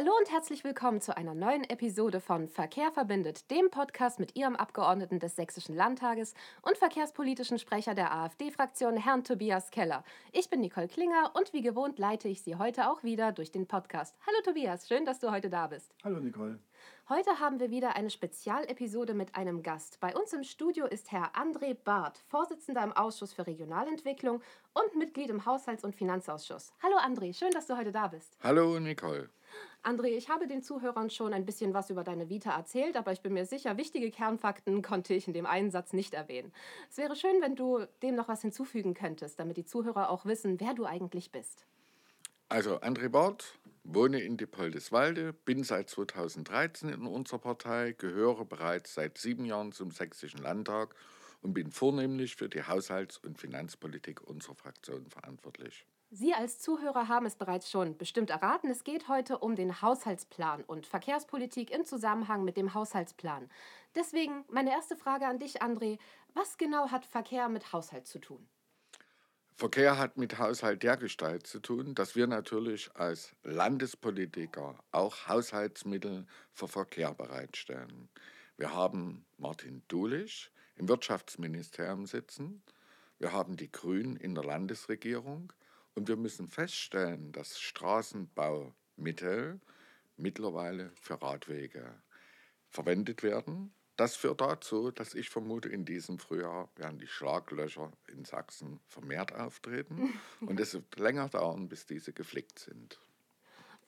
Hallo und herzlich willkommen zu einer neuen Episode von Verkehr verbindet, dem Podcast mit Ihrem Abgeordneten des Sächsischen Landtages und verkehrspolitischen Sprecher der AfD-Fraktion, Herrn Tobias Keller. Ich bin Nicole Klinger und wie gewohnt leite ich Sie heute auch wieder durch den Podcast. Hallo Tobias, schön, dass du heute da bist. Hallo Nicole. Heute haben wir wieder eine Spezialepisode mit einem Gast. Bei uns im Studio ist Herr André Barth, Vorsitzender im Ausschuss für Regionalentwicklung und Mitglied im Haushalts- und Finanzausschuss. Hallo André, schön, dass du heute da bist. Hallo Nicole. André, ich habe den Zuhörern schon ein bisschen was über deine Vita erzählt, aber ich bin mir sicher, wichtige Kernfakten konnte ich in dem einen Satz nicht erwähnen. Es wäre schön, wenn du dem noch was hinzufügen könntest, damit die Zuhörer auch wissen, wer du eigentlich bist. Also André Barth, wohne in Diepoldeswalde, bin seit 2013 in unserer Partei, gehöre bereits seit sieben Jahren zum Sächsischen Landtag und bin vornehmlich für die Haushalts- und Finanzpolitik unserer Fraktion verantwortlich. Sie als Zuhörer haben es bereits schon bestimmt erraten. Es geht heute um den Haushaltsplan und Verkehrspolitik im Zusammenhang mit dem Haushaltsplan. Deswegen meine erste Frage an dich, André. Was genau hat Verkehr mit Haushalt zu tun? Verkehr hat mit Haushalt dergestalt zu tun, dass wir natürlich als Landespolitiker auch Haushaltsmittel für Verkehr bereitstellen. Wir haben Martin Dulich im Wirtschaftsministerium sitzen, wir haben die Grünen in der Landesregierung und wir müssen feststellen, dass Straßenbaumittel mittlerweile für Radwege verwendet werden das führt dazu, dass ich vermute, in diesem Frühjahr werden die Schlaglöcher in Sachsen vermehrt auftreten und es wird länger dauern, bis diese geflickt sind.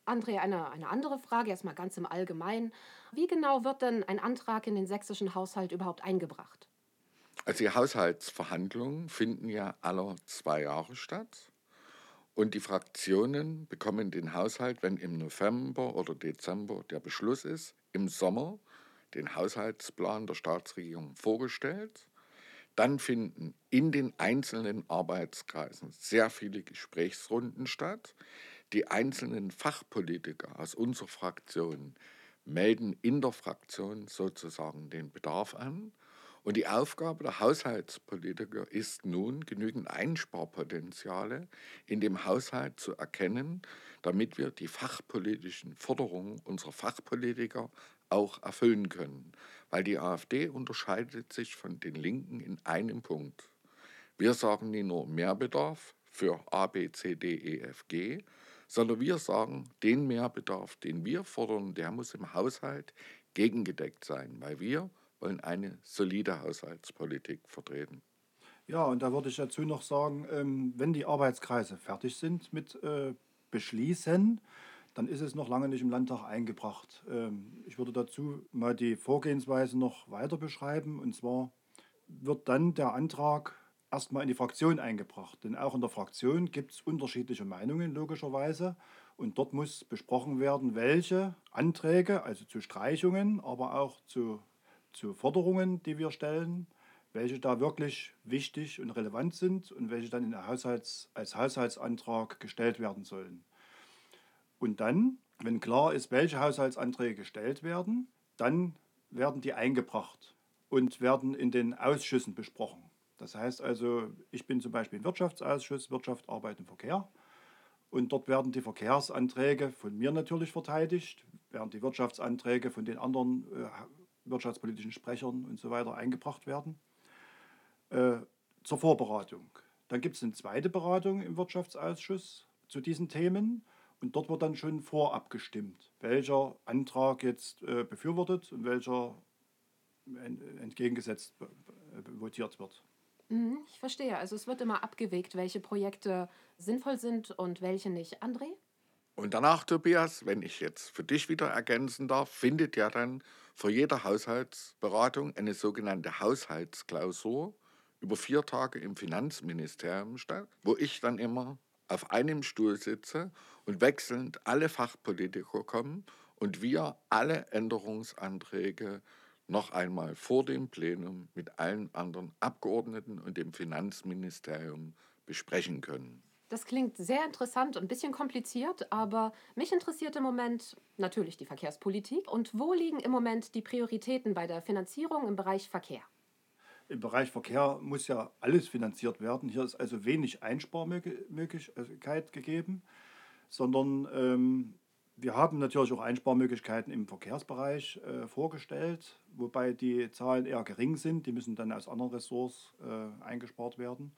André, eine, eine andere Frage, erstmal ganz im Allgemeinen. Wie genau wird denn ein Antrag in den sächsischen Haushalt überhaupt eingebracht? Also die Haushaltsverhandlungen finden ja alle zwei Jahre statt. Und die Fraktionen bekommen den Haushalt, wenn im November oder Dezember der Beschluss ist, im Sommer den Haushaltsplan der Staatsregierung vorgestellt. Dann finden in den einzelnen Arbeitskreisen sehr viele Gesprächsrunden statt. Die einzelnen Fachpolitiker aus unserer Fraktion melden in der Fraktion sozusagen den Bedarf an. Und die Aufgabe der Haushaltspolitiker ist nun, genügend Einsparpotenziale in dem Haushalt zu erkennen, damit wir die fachpolitischen Forderungen unserer Fachpolitiker auch erfüllen können. Weil die AfD unterscheidet sich von den Linken in einem Punkt. Wir sagen nicht nur Mehrbedarf für A, B, C, D, E, F, G, sondern wir sagen, den Mehrbedarf, den wir fordern, der muss im Haushalt gegengedeckt sein, weil wir wollen eine solide Haushaltspolitik vertreten. Ja, und da würde ich dazu noch sagen, ähm, wenn die Arbeitskreise fertig sind mit äh, Beschließen, dann ist es noch lange nicht im Landtag eingebracht. Ähm, ich würde dazu mal die Vorgehensweise noch weiter beschreiben. Und zwar wird dann der Antrag erstmal in die Fraktion eingebracht. Denn auch in der Fraktion gibt es unterschiedliche Meinungen, logischerweise. Und dort muss besprochen werden, welche Anträge, also zu Streichungen, aber auch zu, zu Forderungen, die wir stellen, welche da wirklich wichtig und relevant sind und welche dann in Haushalts, als Haushaltsantrag gestellt werden sollen. Und dann, wenn klar ist, welche Haushaltsanträge gestellt werden, dann werden die eingebracht und werden in den Ausschüssen besprochen. Das heißt also, ich bin zum Beispiel im Wirtschaftsausschuss, Wirtschaft, Arbeit und Verkehr. Und dort werden die Verkehrsanträge von mir natürlich verteidigt, während die Wirtschaftsanträge von den anderen äh, wirtschaftspolitischen Sprechern und so weiter eingebracht werden. Äh, zur Vorberatung. Dann gibt es eine zweite Beratung im Wirtschaftsausschuss zu diesen Themen. Und dort wird dann schon vorab gestimmt, welcher Antrag jetzt äh, befürwortet und welcher entgegengesetzt votiert wird. Mhm, ich verstehe. Also es wird immer abgewegt, welche Projekte sinnvoll sind und welche nicht. André? Und danach, Tobias, wenn ich jetzt für dich wieder ergänzen darf, findet ja dann vor jeder Haushaltsberatung eine sogenannte Haushaltsklausur über vier Tage im Finanzministerium statt, wo ich dann immer auf einem Stuhl sitze und wechselnd alle Fachpolitiker kommen und wir alle Änderungsanträge noch einmal vor dem Plenum mit allen anderen Abgeordneten und dem Finanzministerium besprechen können. Das klingt sehr interessant und ein bisschen kompliziert, aber mich interessiert im Moment natürlich die Verkehrspolitik. Und wo liegen im Moment die Prioritäten bei der Finanzierung im Bereich Verkehr? Im Bereich Verkehr muss ja alles finanziert werden. Hier ist also wenig Einsparmöglichkeit gegeben, sondern ähm, Wir haben natürlich auch Einsparmöglichkeiten im Verkehrsbereich äh, vorgestellt, wobei die Zahlen eher gering sind. Die müssen dann aus anderen Ressorts äh, eingespart werden.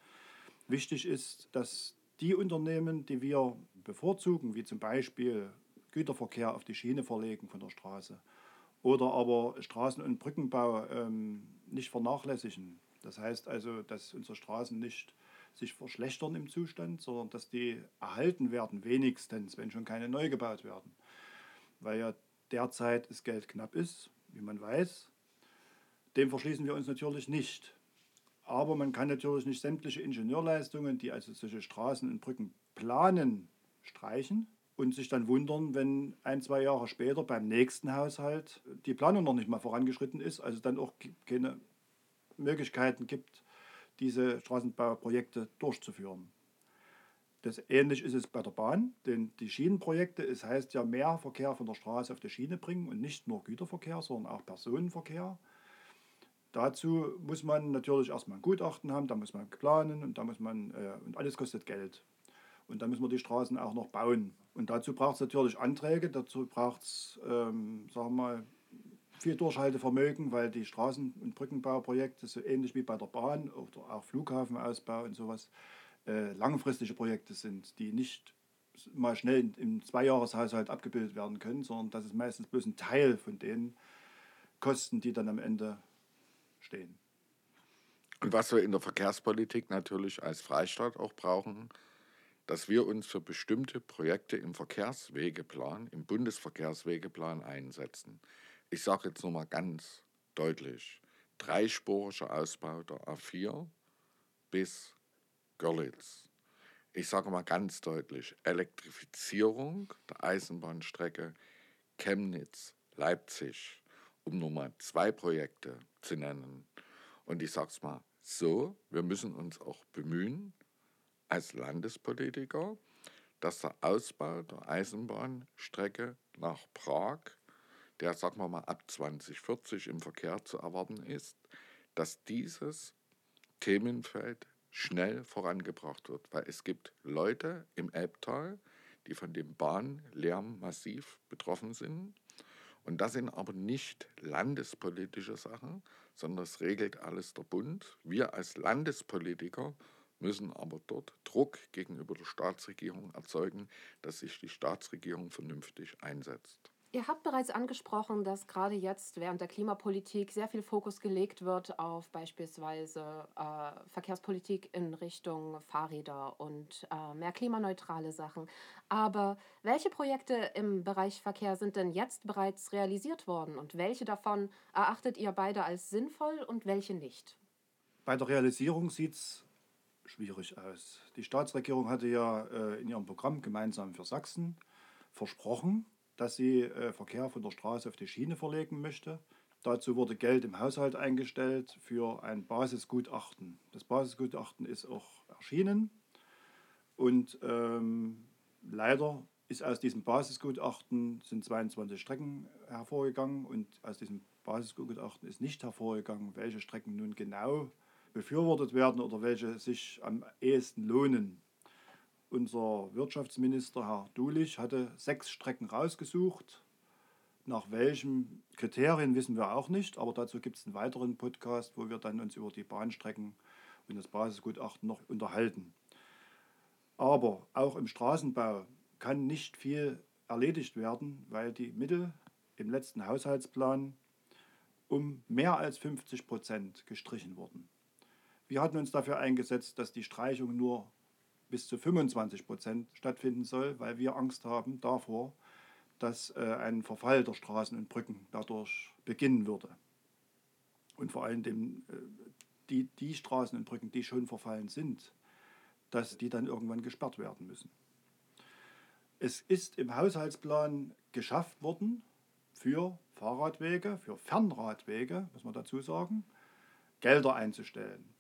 Wichtig ist, dass die Unternehmen, die wir bevorzugen, wie zum Beispiel Güterverkehr auf die Schiene verlegen von der Straße oder aber Straßen- und Brückenbau ähm, nicht vernachlässigen. Das heißt also, dass unsere Straßen nicht sich verschlechtern im Zustand, sondern dass die erhalten werden, wenigstens, wenn schon keine neu gebaut werden. Weil ja derzeit das Geld knapp ist, wie man weiß. Dem verschließen wir uns natürlich nicht. Aber man kann natürlich nicht sämtliche Ingenieurleistungen, die also solche Straßen und Brücken planen, streichen und sich dann wundern, wenn ein, zwei Jahre später beim nächsten Haushalt die Planung noch nicht mal vorangeschritten ist, also dann auch keine Möglichkeiten gibt, diese Straßenbauprojekte durchzuführen. Das ähnlich ist es bei der Bahn, denn die Schienenprojekte, es heißt ja mehr Verkehr von der Straße auf die Schiene bringen und nicht nur Güterverkehr, sondern auch Personenverkehr. Dazu muss man natürlich erstmal ein Gutachten haben, da muss man planen und da muss man, äh, und alles kostet Geld. Und da müssen wir die Straßen auch noch bauen. Und dazu braucht es natürlich Anträge, dazu braucht es, ähm, sagen wir mal, viel Durchhaltevermögen, weil die Straßen- und Brückenbauprojekte, so ähnlich wie bei der Bahn oder auch Flughafenausbau und sowas, äh, langfristige Projekte sind, die nicht mal schnell im Zweijahreshaushalt abgebildet werden können, sondern das ist meistens bloß ein Teil von den Kosten, die dann am Ende stehen. Und was wir in der Verkehrspolitik natürlich als Freistaat auch brauchen, dass wir uns für bestimmte Projekte im Verkehrswegeplan, im Bundesverkehrswegeplan einsetzen. Ich sage jetzt nochmal ganz deutlich, dreispuriger Ausbau der A4 bis Görlitz. Ich sage mal ganz deutlich, Elektrifizierung der Eisenbahnstrecke Chemnitz-Leipzig, um nur mal zwei Projekte zu nennen. Und ich sage es mal so, wir müssen uns auch bemühen, als Landespolitiker, dass der Ausbau der Eisenbahnstrecke nach Prag der, sagen wir mal, ab 2040 im Verkehr zu erwarten ist, dass dieses Themenfeld schnell vorangebracht wird, weil es gibt Leute im Elbtal, die von dem Bahnlärm massiv betroffen sind. Und das sind aber nicht landespolitische Sachen, sondern das regelt alles der Bund. Wir als Landespolitiker müssen aber dort Druck gegenüber der Staatsregierung erzeugen, dass sich die Staatsregierung vernünftig einsetzt. Ihr habt bereits angesprochen, dass gerade jetzt während der Klimapolitik sehr viel Fokus gelegt wird auf beispielsweise äh, Verkehrspolitik in Richtung Fahrräder und äh, mehr klimaneutrale Sachen. Aber welche Projekte im Bereich Verkehr sind denn jetzt bereits realisiert worden und welche davon erachtet ihr beide als sinnvoll und welche nicht? Bei der Realisierung sieht es schwierig aus. Die Staatsregierung hatte ja äh, in ihrem Programm gemeinsam für Sachsen versprochen, dass sie äh, Verkehr von der Straße auf die Schiene verlegen möchte. Dazu wurde Geld im Haushalt eingestellt für ein Basisgutachten. Das Basisgutachten ist auch erschienen und ähm, leider ist aus diesem Basisgutachten sind 22 Strecken hervorgegangen und aus diesem Basisgutachten ist nicht hervorgegangen, welche Strecken nun genau befürwortet werden oder welche sich am ehesten lohnen. Unser Wirtschaftsminister Herr Dulich hatte sechs Strecken rausgesucht. Nach welchen Kriterien wissen wir auch nicht, aber dazu gibt es einen weiteren Podcast, wo wir dann uns über die Bahnstrecken und das Basisgutachten noch unterhalten. Aber auch im Straßenbau kann nicht viel erledigt werden, weil die Mittel im letzten Haushaltsplan um mehr als 50 Prozent gestrichen wurden. Wir hatten uns dafür eingesetzt, dass die Streichung nur bis zu 25 Prozent stattfinden soll, weil wir Angst haben davor, dass äh, ein Verfall der Straßen und Brücken dadurch beginnen würde. Und vor allem dem, äh, die, die Straßen und Brücken, die schon verfallen sind, dass die dann irgendwann gesperrt werden müssen. Es ist im Haushaltsplan geschafft worden, für Fahrradwege, für Fernradwege, muss man dazu sagen, Gelder einzustellen.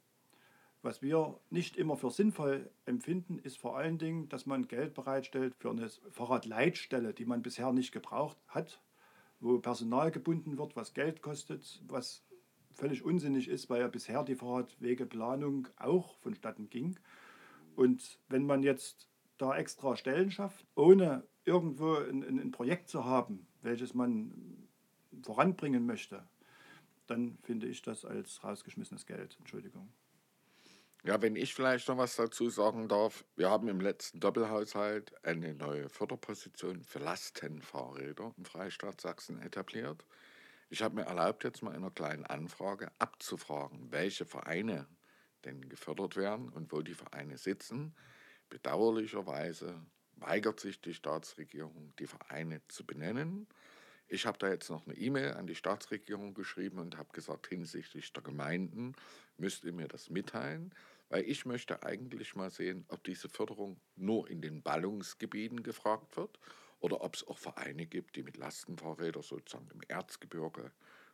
Was wir nicht immer für sinnvoll empfinden, ist vor allen Dingen, dass man Geld bereitstellt für eine Fahrradleitstelle, die man bisher nicht gebraucht hat, wo Personal gebunden wird, was Geld kostet, was völlig unsinnig ist, weil ja bisher die Fahrradwegeplanung auch vonstatten ging. Und wenn man jetzt da extra Stellen schafft, ohne irgendwo ein, ein, Projekt zu haben, welches man voranbringen möchte, dann finde ich das als rausgeschmissenes Geld. Entschuldigung. Ja, wenn ich vielleicht noch was dazu sagen darf. Wir haben im letzten Doppelhaushalt eine neue Förderposition für Lastenfahrräder im Freistaat Sachsen etabliert. Ich habe mir erlaubt, jetzt mal in einer kleinen Anfrage abzufragen, welche Vereine denn gefördert werden und wo die Vereine sitzen. Bedauerlicherweise weigert sich die Staatsregierung, die Vereine zu benennen. Ich habe da jetzt noch eine E-Mail an die Staatsregierung geschrieben und habe gesagt, hinsichtlich der Gemeinden müsst ihr mir das mitteilen, weil ich möchte eigentlich mal sehen, ob diese Förderung nur in den Ballungsgebieten gefragt wird oder ob es auch Vereine gibt, die mit Lastenfahrrädern sozusagen im Erzgebirge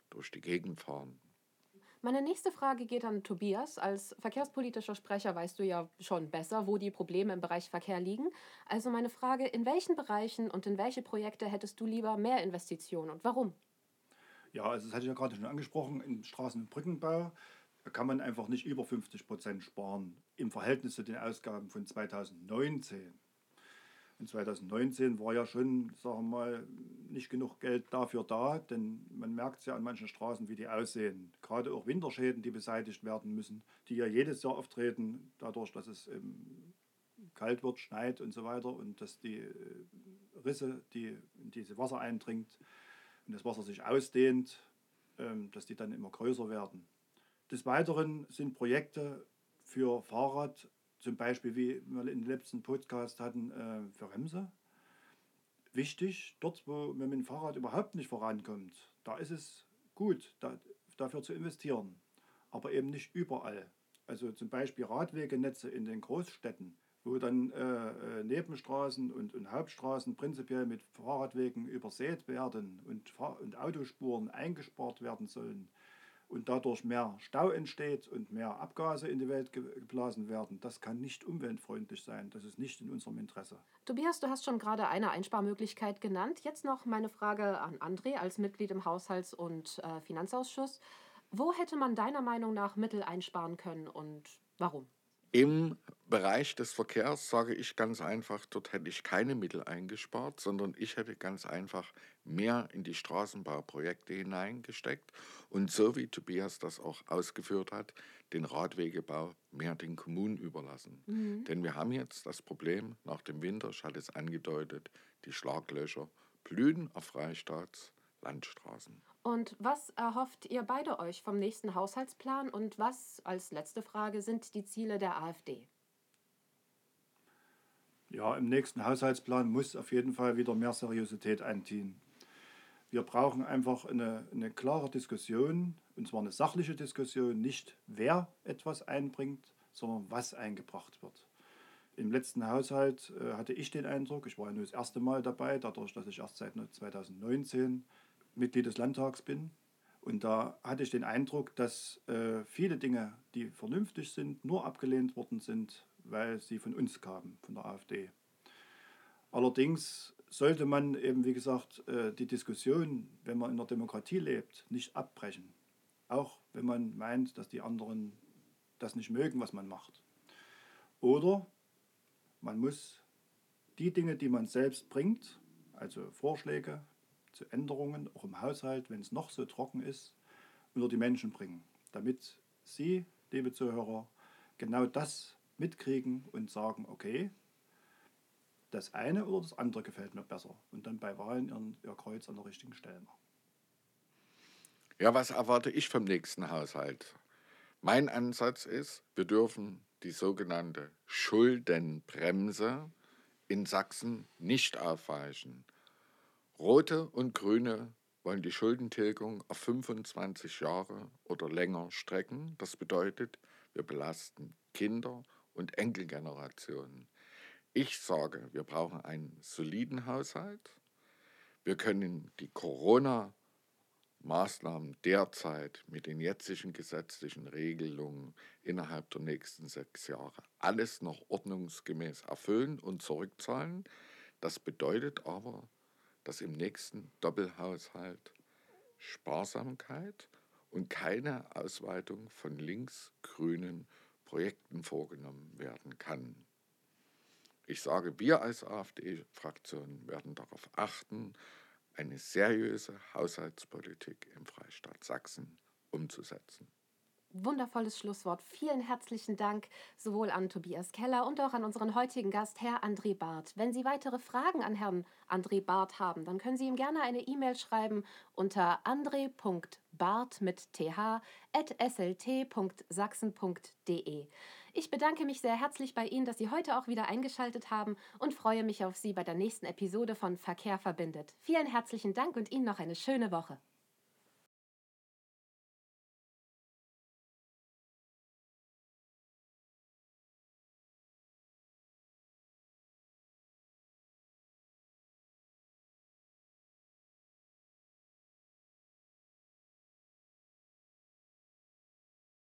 durch die Gegend fahren. Meine nächste Frage geht an Tobias. Als verkehrspolitischer Sprecher weißt du ja schon besser, wo die Probleme im Bereich Verkehr liegen. Also meine Frage, in welchen Bereichen und in welche Projekte hättest du lieber mehr Investitionen und warum? Ja, also das hatte ich ja gerade schon angesprochen, im Straßen- und Brückenbau kann man einfach nicht über 50 Prozent sparen im Verhältnis zu den Ausgaben von 2019. In 2019 war ja schon, sagen wir mal, nicht genug Geld dafür da, denn man merkt es ja an manchen Straßen, wie die aussehen. Gerade auch Winterschäden, die beseitigt werden müssen, die ja jedes Jahr auftreten, dadurch, dass es ähm, kalt wird, schneit und so weiter und dass die äh, Risse, die in diese Wasser eindringt und das Wasser sich ausdehnt, ähm, dass die dann immer größer werden. Des Weiteren sind Projekte für Fahrrad zum Beispiel, wie wir in den letzten Podcast hatten, äh, für Remse. Wichtig, dort, wo man mit dem Fahrrad überhaupt nicht vorankommt, da ist es gut, da, dafür zu investieren. Aber eben nicht überall. Also zum Beispiel Radwegenetze in den Großstädten, wo dann äh, äh Nebenstraßen und, und, Hauptstraßen prinzipiell mit Fahrradwegen übersät werden und, und Autospuren eingespart werden sollen und dadurch mehr Stau entsteht und mehr Abgase in die Welt geblasen werden, das kann nicht umweltfreundlich sein. Das ist nicht in unserem Interesse. Tobias, du hast schon gerade eine Einsparmöglichkeit genannt. Jetzt noch meine Frage an André als Mitglied im Haushalts- und äh, Finanzausschuss. Wo hätte man deiner Meinung nach Mittel einsparen können und warum? Im Bereich des Verkehrs sage ich ganz einfach, dort hätte ich keine Mittel eingespart, sondern ich hätte ganz einfach mehr in die Straßenbauprojekte hineingesteckt und so wie Tobias das auch ausgeführt hat, den Radwegebau mehr den Kommunen überlassen. Mhm. Denn wir haben jetzt das Problem nach dem Winter, ich hatte es angedeutet, die Schlaglöcher blühen auf Freistaats Landstraßen. Und was erhofft ihr beide euch vom nächsten Haushaltsplan und was, als letzte Frage, sind die Ziele der AfD? Ja, im nächsten Haushaltsplan muss auf jeden Fall wieder mehr Seriosität einziehen. Wir brauchen einfach eine, eine klare Diskussion, und zwar eine sachliche Diskussion, nicht wer etwas einbringt, sondern was eingebracht wird. Im letzten Haushalt äh, hatte ich den Eindruck, ich war ja nur das erste Mal dabei, dadurch, dass ich erst seit 2019 Mitglied des Landtags bin. Und da hatte ich den Eindruck, dass äh, viele Dinge, die vernünftig sind, nur abgelehnt worden sind, weil sie von uns kamen, von der AfD. Allerdings sollte man eben, wie gesagt, äh, die Diskussion, wenn man in der Demokratie lebt, nicht abbrechen. Auch wenn man meint, dass die anderen das nicht mögen, was man macht. Oder man muss die Dinge, die man selbst bringt, also Vorschläge, zu Änderungen, auch im Haushalt, wenn es noch so trocken ist, unter die Menschen bringen, damit Sie, liebe Zuhörer, genau das mitkriegen und sagen, okay, das eine oder das andere gefällt mir besser und dann bei Wahlen ihren, ihr Kreuz an der richtigen Stelle machen. Ja, was erwarte ich vom nächsten Haushalt? Mein Ansatz ist, wir dürfen die sogenannte Schuldenbremse in Sachsen nicht aufweichen. Rote und Grüne wollen die Schuldentilgung auf 25 Jahre oder länger strecken. Das bedeutet, wir belasten Kinder und Enkelgenerationen. Ich sage, wir brauchen einen soliden Haushalt. Wir können die Corona-Maßnahmen derzeit mit den jetzigen gesetzlichen Regelungen innerhalb der nächsten sechs Jahre alles noch ordnungsgemäß erfüllen und zurückzahlen. Das bedeutet aber, dass im nächsten Doppelhaushalt Sparsamkeit und keine Ausweitung von links-grünen Projekten vorgenommen werden kann. ich sage, wir als AfD-Fraktion werden darauf achten, eine seriöse Haushaltspolitik im Freistaat Sachsen umzusetzen. Wundervolles Schlusswort. Vielen herzlichen Dank sowohl an Tobias Keller und auch an unseren heutigen Gast, Herr André Barth. Wenn Sie weitere Fragen an Herrn André Barth haben, dann können Sie ihm gerne eine E-Mail schreiben unter andre.barth mit th at slt.sachsen.de. Ich bedanke mich sehr herzlich bei Ihnen, dass Sie heute auch wieder eingeschaltet haben und freue mich auf Sie bei der nächsten Episode von Verkehr verbindet. Vielen herzlichen Dank und Ihnen noch eine schöne Woche.